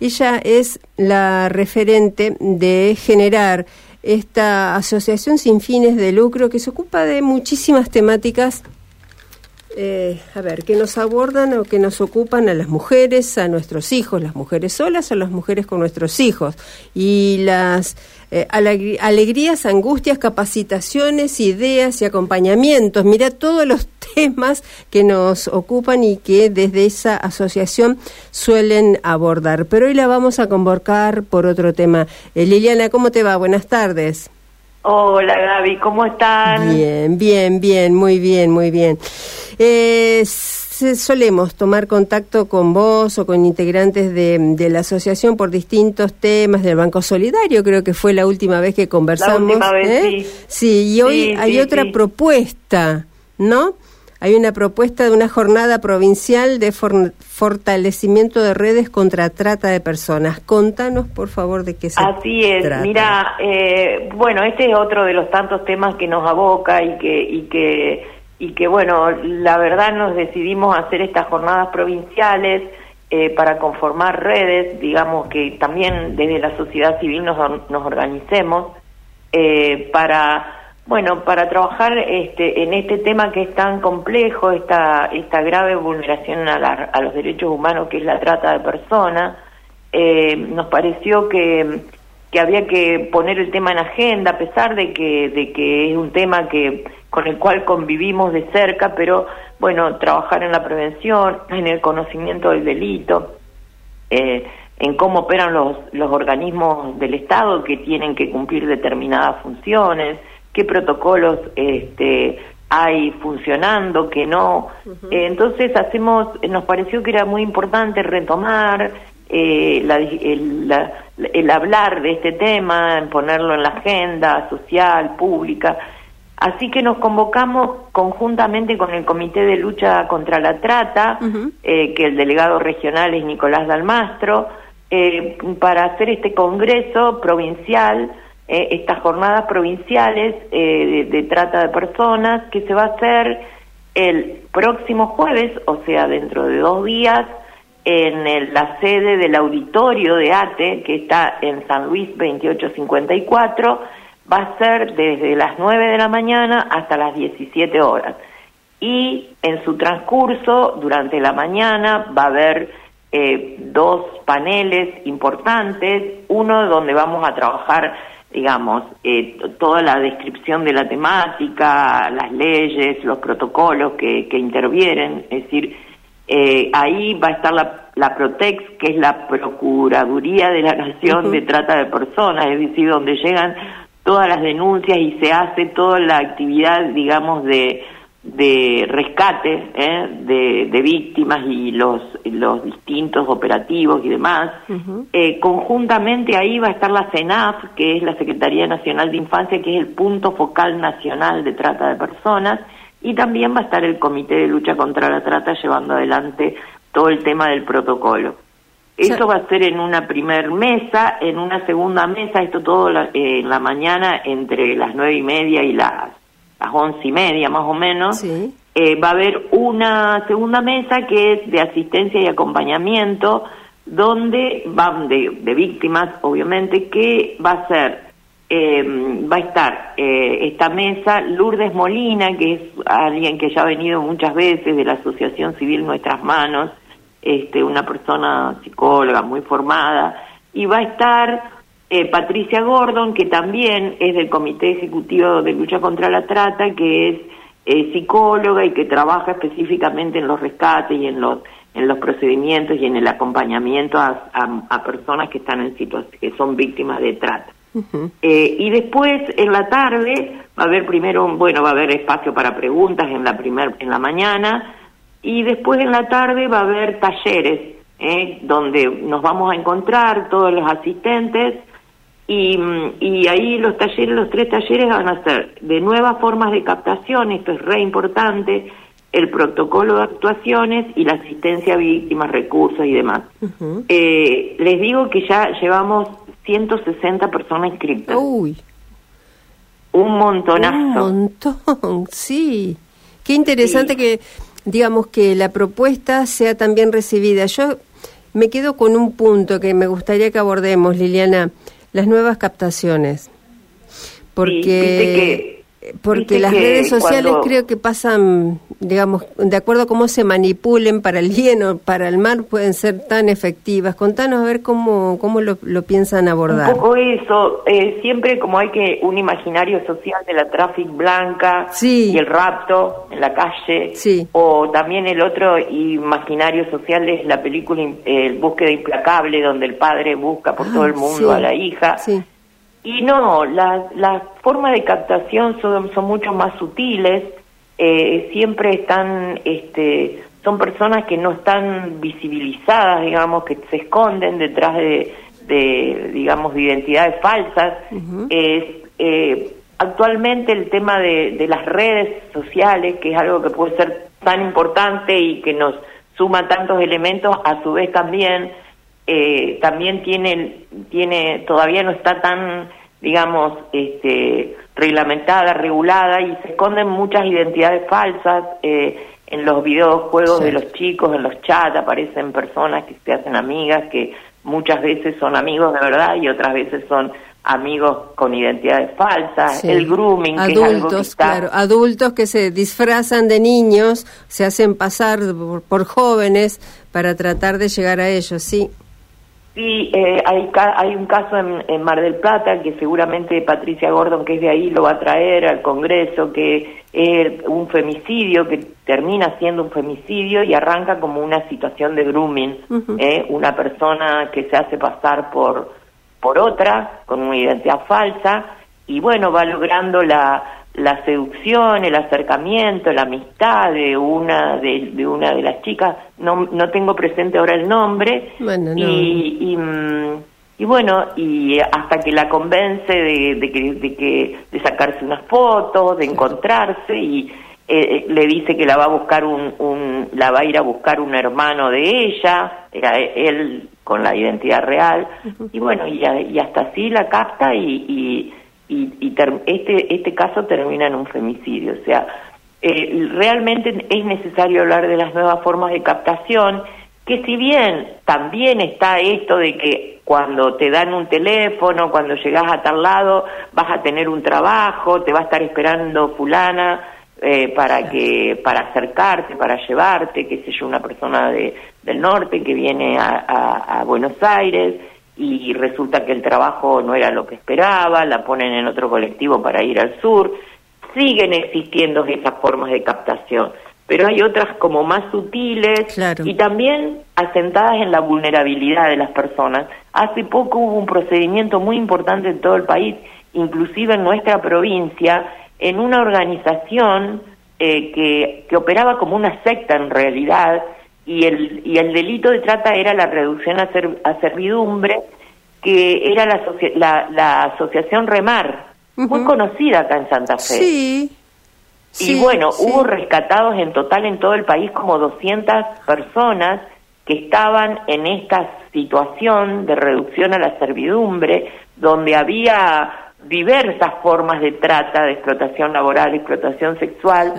Ella es la referente de generar esta asociación sin fines de lucro que se ocupa de muchísimas temáticas eh, a ver, que nos abordan o que nos ocupan a las mujeres, a nuestros hijos, las mujeres solas o las mujeres con nuestros hijos. Y las eh, alegrías, angustias, capacitaciones, ideas y acompañamientos. Mira todos los temas que nos ocupan y que desde esa asociación suelen abordar. Pero hoy la vamos a convocar por otro tema. Eh, Liliana, ¿cómo te va? Buenas tardes. Hola Gaby, ¿cómo están? Bien, bien, bien, muy bien, muy bien. Eh, solemos tomar contacto con vos o con integrantes de, la asociación por distintos temas del Banco Solidario, creo que fue la última vez que conversamos. La última vez, ¿eh? sí. Sí, y hoy hay otra propuesta, ¿no? Hay una propuesta de una jornada provincial de fortalecimiento de redes contra trata de personas. Contanos, por favor, de qué se trata. Así es. Mira, eh, bueno, este es otro de los tantos temas que nos aboca y que y que y que bueno, la verdad nos decidimos hacer estas jornadas provinciales eh, para conformar redes, digamos que también desde la sociedad civil nos, nos organicemos eh, para bueno, para trabajar este, en este tema que es tan complejo, esta, esta grave vulneración a, los derechos humanos que es la trata de personas, eh, nos pareció que, que había que poner el tema en agenda, a pesar de que, de que es un tema que con el cual convivimos de cerca, pero bueno, trabajar en la prevención, en el conocimiento del delito, eh, en cómo operan los, los organismos del Estado que tienen que cumplir determinadas funciones, qué protocolos este, hay funcionando, que no. Eh, entonces hacemos, nos pareció que era muy importante retomar eh, el, hablar de este tema, ponerlo en la agenda social, pública. Así que nos convocamos conjuntamente con el Comité de Lucha contra la Trata, eh, que el delegado regional es Nicolás Dalmastro, para hacer este congreso provincial eh, estas jornadas provinciales eh, de, trata de personas que se va a hacer el próximo jueves, o sea, dentro de dos días, en la sede del auditorio de ATE, que está en San Luis 2854, va a ser desde las 9 de la mañana hasta las 17 horas. Y en su transcurso, durante la mañana, va a haber eh, dos paneles importantes, uno donde vamos a trabajar digamos, eh, toda la descripción de la temática, las leyes, los protocolos que, que intervienen, es decir, eh, ahí va a estar la, la, Protex, que es la Procuraduría de la Nación de Trata de Personas, es decir, donde llegan todas las denuncias y se hace toda la actividad, digamos, de de rescate ¿eh? de, víctimas y los, los distintos operativos y demás. Eh, conjuntamente ahí va a estar la CENAF, que es la Secretaría Nacional de Infancia, que es el punto focal nacional de trata de personas, y también va a estar el Comité de Lucha contra la Trata llevando adelante todo el tema del protocolo. Esto va a ser en una primer mesa, en una segunda mesa, esto todo eh, en la mañana entre las nueve y media y las las once y media más o menos, eh, va a haber una segunda mesa que es de asistencia y acompañamiento, donde van de, víctimas, obviamente, que va a ser, em, va a estar eh, esta mesa Lourdes Molina, que es alguien que ya ha venido muchas veces de la Asociación Civil Nuestras Manos, este, una persona psicóloga muy formada, y va a estar eh, Patricia Gordon, que también es del Comité Ejecutivo de Lucha contra la Trata, que es eh, psicóloga y que trabaja específicamente en los rescates y en los en los procedimientos y en el acompañamiento a, a, personas que están en que son víctimas de trata. Eh, y después en la tarde va a haber primero bueno va a haber espacio para preguntas en la primer en la mañana y después en la tarde va a haber talleres donde nos vamos a encontrar todos los asistentes y, y, ahí los talleres, los tres talleres van a ser de nuevas formas de captación, esto es re importante, el protocolo de actuaciones y la asistencia a víctimas, recursos y demás. eh, les digo que ya llevamos 160 personas inscritas. Uy. Un montonazo. Un montón, sí. Qué interesante que, digamos, que la propuesta sea también recibida. Yo Me quedo con un punto que me gustaría que abordemos, Liliana, las nuevas captaciones. Porque porque las redes sociales creo que pasan, digamos, de acuerdo a cómo se manipulen para el bien o para el mal, pueden ser tan efectivas. Contanos a ver cómo, cómo lo, piensan abordar. Un poco eso, eh, siempre como hay que un imaginario social de la tráfico blanca y el rapto en la calle, o también el otro imaginario social es la película El búsqueda implacable, donde el padre busca por todo el ah, mundo a la hija. Y no, las formas de captación son, son mucho más sutiles, eh, siempre están, este, son personas que no están visibilizadas, digamos, que se esconden detrás de, de digamos, de identidades falsas. eh, actualmente el tema de, de las redes sociales, que es algo que puede ser tan importante y que nos suma tantos elementos, a su vez también eh, también tiene, tiene, todavía no está tan, digamos, este, reglamentada, regulada y se esconden muchas identidades falsas. Eh, en los videojuegos de los chicos, en los chats aparecen personas que se hacen amigas, que muchas veces son amigos de verdad y otras veces son amigos con identidades falsas, el grooming, adultos, claro, adultos que se disfrazan de niños, se hacen pasar por jóvenes para tratar de llegar a ellos, sí. Sí, eh, hay, hay un caso en, Mar del Plata que seguramente Patricia Gordon, que es de ahí, lo va a traer al Congreso, que es un femicidio que termina siendo un femicidio y arranca como una situación de grooming, eh, una persona que se hace pasar por, por otra, con una identidad falsa, y bueno, va logrando la, la seducción, el acercamiento, la amistad de una de, una de las chicas, no, no tengo presente ahora el nombre, y, mm, y, bueno, y hasta que la convence de, que, de, que, de sacarse unas fotos, de encontrarse, y eh, eh, le dice que la va a buscar un, un, la va a ir a buscar un hermano de ella, era él con la identidad real, y bueno, y, y hasta así la capta y y, y este, este caso termina en un femicidio. O sea, eh, realmente es necesario hablar de las nuevas formas de captación, que si bien también está esto de que cuando te dan un teléfono, cuando llegas a tal lado, vas a tener un trabajo, te va a estar esperando fulana eh, para que para acercarte, para llevarte, qué sé yo, una persona de, del norte que viene a Buenos Aires y resulta que el trabajo no era lo que esperaba, la ponen en otro colectivo para ir al sur. Siguen existiendo esas formas de captación, pero hay otras como más sutiles y también asentadas en la vulnerabilidad de las personas. Hace poco hubo un procedimiento muy importante en todo el país, inclusive en nuestra provincia, en una organización eh, que, que operaba como una secta en realidad, y el, y el delito de trata era la reducción a, a servidumbre, que era la, la, asociación Remar, muy conocida acá en Santa Fe. Sí. Y bueno, hubo rescatados en total en todo el país como 200 personas que estaban en esta situación de reducción a la servidumbre, donde había diversas formas de trata, de explotación laboral, explotación sexual,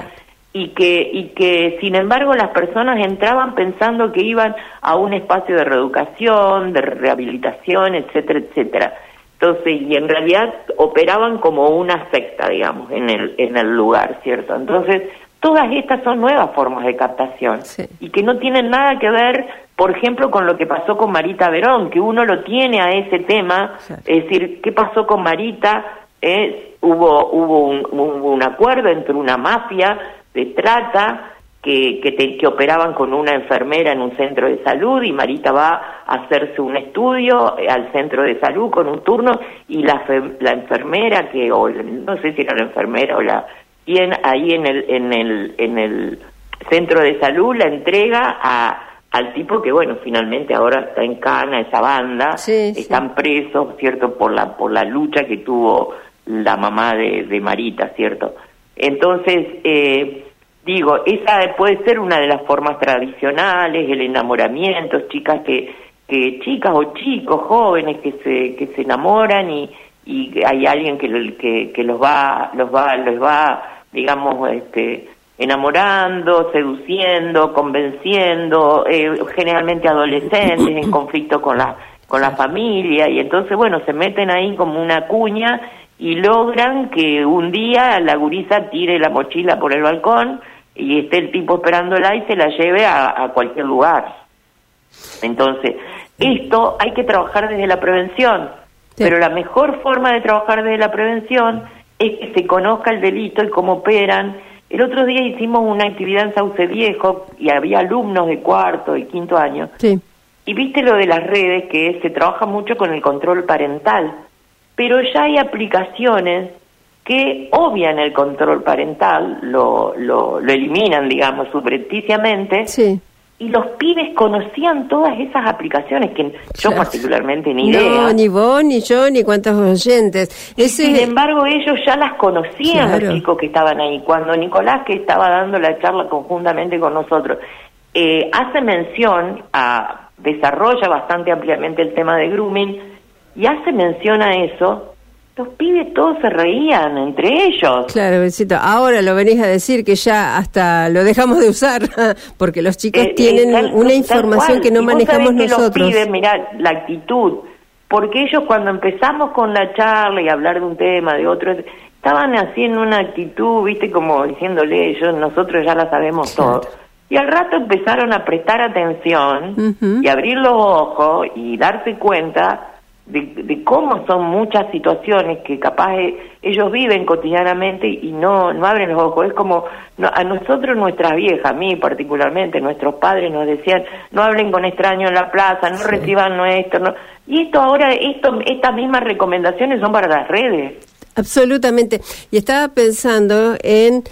y que, y que sin embargo las personas entraban pensando que iban a un espacio de reeducación, de rehabilitación, etcétera, etcétera. Entonces, y en realidad operaban como una secta, digamos, en el, en el lugar, ¿cierto? Entonces, todas estas son nuevas formas de captación y que no tienen nada que ver, por ejemplo, con lo que pasó con Marita Verón, que uno lo tiene a ese tema, es decir, ¿qué pasó con Marita? Eh, hubo hubo un, un acuerdo entre una mafia de trata que, que, que, operaban con una enfermera en un centro de salud y Marita va a hacerse un estudio al centro de salud con un turno y la, la enfermera que o no sé si era la enfermera o la quien ahí en el en el en el centro de salud la entrega a al tipo que bueno finalmente ahora está en cana esa banda están presos cierto por la por la lucha que tuvo la mamá de, de Marita cierto entonces eh, Digo, esa puede ser una de las formas tradicionales, el enamoramiento, chicas que, que chicas o chicos jóvenes que se que se enamoran y, y hay alguien que, que, que los va los va los va digamos este enamorando, seduciendo, convenciendo, eh, generalmente adolescentes en conflicto con la con la familia y entonces bueno se meten ahí como una cuña y logran que un día la gurisa tire la mochila por el balcón y esté el tipo esperándola y se la lleve a, cualquier lugar. Entonces, esto hay que trabajar desde la prevención, pero la mejor forma de trabajar desde la prevención es que se conozca el delito y cómo operan. El otro día hicimos una actividad en Sauce Viejo y había alumnos de cuarto y quinto año. Y viste lo de las redes, que se trabaja mucho con el control parental pero ya hay aplicaciones que obvian el control parental, lo, lo, eliminan, digamos, subrepticiamente, sí. y los pibes conocían todas esas aplicaciones que yo particularmente ni idea. No, ni vos, ni yo, ni cuántos oyentes. Sin embargo, ellos ya las conocían, los chicos que estaban ahí. Cuando Nicolás, que estaba dando la charla conjuntamente con nosotros, eh, hace mención a, desarrolla bastante ampliamente el tema de grooming, y hace mención a eso, los pibes todos se reían entre ellos. Claro, besito. Ahora lo venís a decir que ya hasta lo dejamos de usar porque los chicos eh, eh, tienen una información que no manejamos nosotros. los pibes, mirá, la actitud, porque ellos cuando empezamos con la charla y hablar de un tema, de otro, estaban haciendo una actitud, viste, como diciéndole ellos, nosotros ya la sabemos todo. Y al rato empezaron a prestar atención y abrir los ojos y darse cuenta de, cómo son muchas situaciones que capaz eh, ellos viven cotidianamente y no, no abren los ojos. Es como a nosotros, nuestras viejas, a mí particularmente, nuestros padres nos decían, no hablen con extraños en la plaza, no reciban nuestro. Y esto ahora, esto, estas mismas recomendaciones son para las redes. Absolutamente. Y estaba pensando en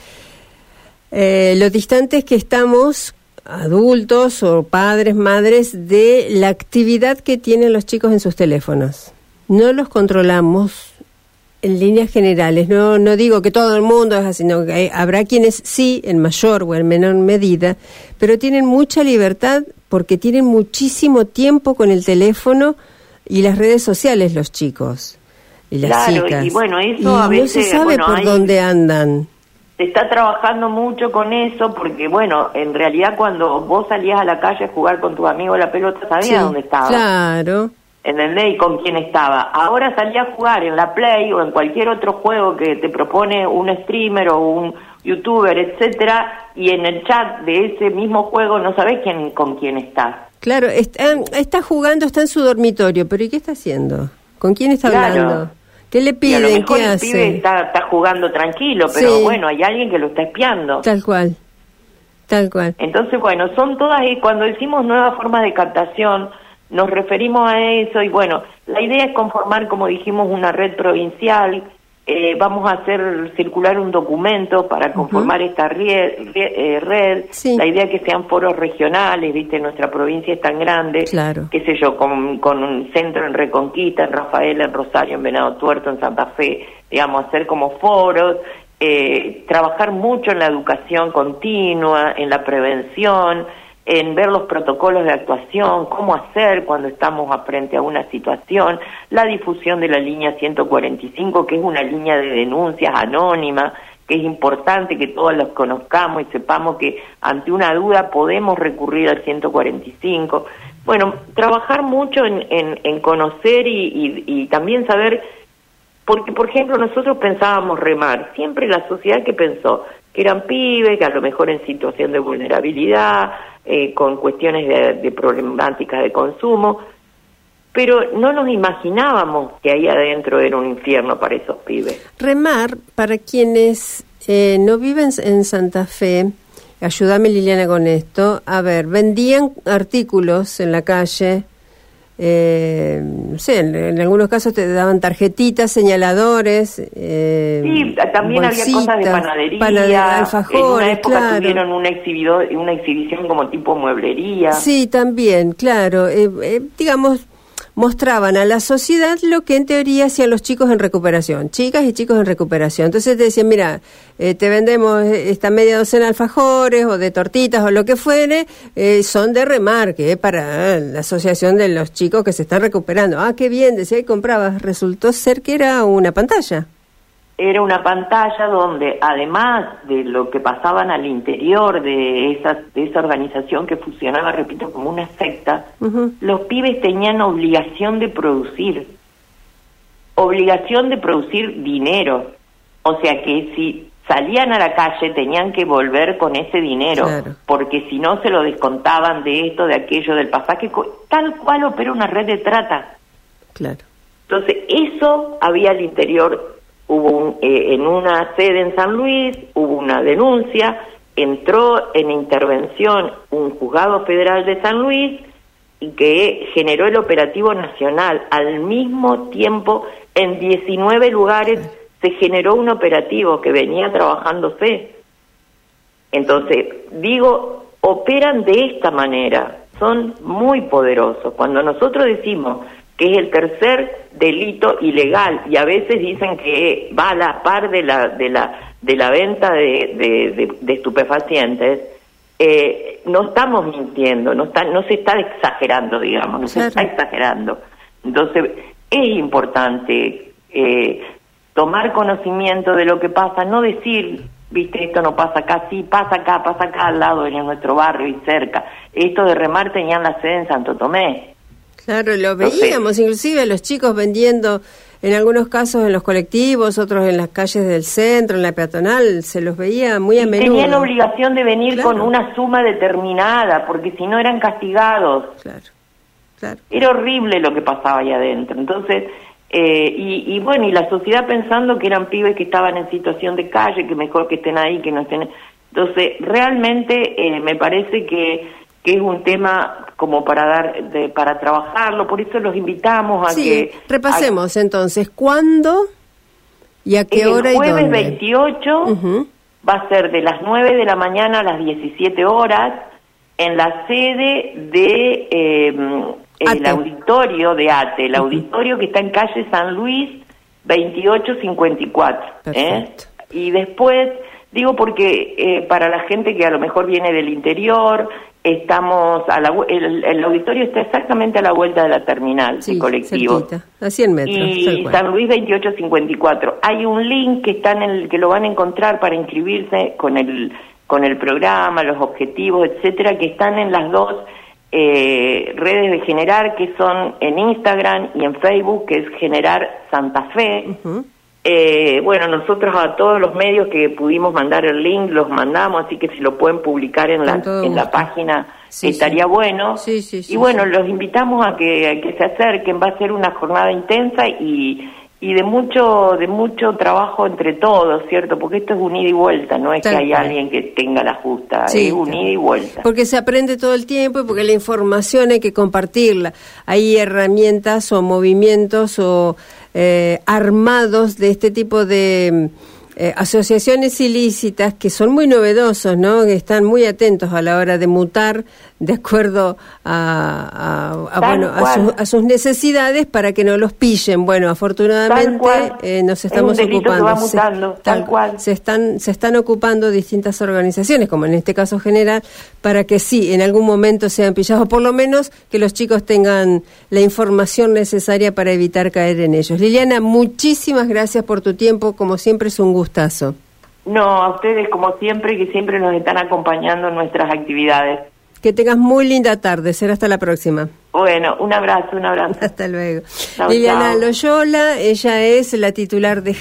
eh, lo distantes que estamos adultos o padres, madres, de la actividad que tienen los chicos en sus teléfonos. No los controlamos en líneas generales. No, no digo que todo el mundo es así, sino que habrá quienes sí, en mayor o en menor medida, pero tienen mucha libertad porque tienen muchísimo tiempo con el teléfono y las redes sociales los chicos y las chicas. Y bueno, eso a veces, no se sabe por dónde andan se está trabajando mucho con eso porque, bueno, en realidad cuando vos salías a la calle a jugar con tu amigo la pelota, sabías dónde estaba. Claro. ¿Entendés? Y con quién estaba. Ahora salías a jugar en la Play o en cualquier otro juego que te propone un streamer o un youtuber, etcétera, y en el chat de ese mismo juego no sabés quién, con quién estás. Claro, está, está jugando, está en su dormitorio, pero ¿y qué está haciendo? ¿Con quién está hablando? ¿Qué le piden? ¿Qué hace? Pibe está, jugando tranquilo, pero bueno, hay alguien que lo está espiando. Tal cual. Tal cual. Entonces, bueno, son todas, y cuando decimos nuevas formas de captación, nos referimos a eso y bueno, la idea es conformar, como dijimos, una red provincial eh, vamos a hacer circular un documento para conformar esta red. Eh, red. La idea es que sean foros regionales, viste, nuestra provincia es tan grande, claro. qué sé yo, con, con, un centro en Reconquista, en Rafael, en Rosario, en Venado Tuerto, en Santa Fe, digamos, hacer como foros, eh, trabajar mucho en la educación continua, en la prevención, en ver los protocolos de actuación, cómo hacer cuando estamos frente a una situación, la difusión de la línea 145, que es una línea de denuncias anónima, que es importante que todos los conozcamos y sepamos que ante una duda podemos recurrir al 145. Bueno, trabajar mucho en, en, conocer y, y también saber, porque por ejemplo nosotros pensábamos remar, siempre la sociedad que pensó que eran pibes, que a lo mejor en situación de vulnerabilidad, eh, con cuestiones de, de problemática de consumo, pero no nos imaginábamos que ahí adentro era un infierno para esos pibes. Remar, para quienes eh, no viven en Santa Fe, ayúdame Liliana con esto, a ver, vendían artículos en la calle, eh, no sé, en, algunos casos te daban tarjetitas, señaladores. Eh, sí, también había cosas de panadería. alfajores, en una época tuvieron una, una exhibición como tipo mueblería. Sí, también, claro. Eh, eh digamos, mostraban a la sociedad lo que en teoría hacían los chicos en recuperación, chicas y chicos en recuperación. Entonces te decían, mira, eh, te vendemos esta media docena de alfajores o de tortitas o lo que fuere, eh, son de remarque para la asociación de los chicos que se están recuperando. Ah, qué bien, decía y comprabas. Resultó ser que era una pantalla. Era una pantalla donde además de lo que pasaban al interior de esa, de esa organización que funcionaba, repito, como una secta, los pibes tenían obligación de producir, obligación de producir dinero. O sea que si salían a la calle tenían que volver con ese dinero, porque si no se lo descontaban de esto, de aquello, del pasaje, tal cual opera una red de trata. Claro. Entonces, eso había al interior, hubo eh, en una sede en San Luis, hubo una denuncia, entró en intervención un juzgado federal de San Luis y que generó el operativo nacional al mismo tiempo en 19 lugares se generó un operativo que venía trabajándose. Entonces, digo, operan de esta manera, son muy poderosos. Cuando nosotros decimos que es el tercer delito ilegal y a veces dicen que va a la par de la de la de la venta de, de, estupefacientes eh, no estamos mintiendo no está no se está exagerando digamos no se está exagerando entonces es importante eh, tomar conocimiento de lo que pasa, no decir, viste, esto no pasa acá, sí, pasa acá, pasa acá al lado, en nuestro barrio y cerca. Esto de remar tenían la sede en Santo Tomé. Claro, lo veíamos, inclusive los chicos vendiendo, en algunos casos en los colectivos, otros en las calles del centro, en la peatonal, se los veía muy a menudo. Tenían obligación de venir con una suma determinada, porque si no eran castigados. Claro, claro. Era horrible lo que pasaba ahí adentro. Entonces, eh, y, bueno, y la sociedad pensando que eran pibes que estaban en situación de calle, que mejor que estén ahí, que no estén... Entonces, realmente eh, me parece que, que es un tema como para dar de, para trabajarlo, por eso los invitamos a sí, que... repasemos entonces, ¿cuándo y a qué hora el jueves y dónde? 28 va a ser de las 9 de la mañana a las 17 horas en la sede de... Eh, el auditorio de ATE, el auditorio que está en calle San Luis 2854. ¿eh? Y después, digo porque eh, para la gente que a lo mejor viene del interior, estamos a la, el, auditorio está exactamente a la vuelta de la terminal sí, colectivo. a 100 metros y San Luis 2854 hay un link que está en el que lo van a encontrar para inscribirse con el con el programa los objetivos etcétera que están en las dos eh, redes de Generar que son en Instagram y en Facebook, que es Generar Santa Fe. Eh, bueno, nosotros a todos los medios que pudimos mandar el link los mandamos, así que si lo pueden publicar en la, en la página estaría bueno. y bueno, los invitamos a que, a que se acerquen, va a ser una jornada intensa y y de mucho de mucho trabajo entre todos, ¿cierto? Porque esto es un ida y vuelta, no es que hay alguien que tenga la justa, es un ida y vuelta. Porque se aprende todo el tiempo y porque la información hay que compartirla. Hay herramientas o movimientos o eh, armados de este tipo de eh, asociaciones ilícitas que son muy novedosos, ¿no? Que están muy atentos a la hora de mutar de acuerdo a, bueno, a, sus necesidades para que no los pillen. Bueno, afortunadamente eh, nos estamos ocupando. tal cual. Se están, se están ocupando distintas organizaciones, como en este caso general, para que sí, en algún momento sean pillados, por lo menos que los chicos tengan la información necesaria para evitar caer en ellos. Liliana, muchísimas gracias por tu tiempo, como siempre es un gusto no, a ustedes como siempre, que siempre nos están acompañando en nuestras actividades. Que tengas muy linda tarde. Será hasta la próxima. Bueno, un abrazo, un abrazo. Hasta luego. Liliana Loyola, ella es la titular de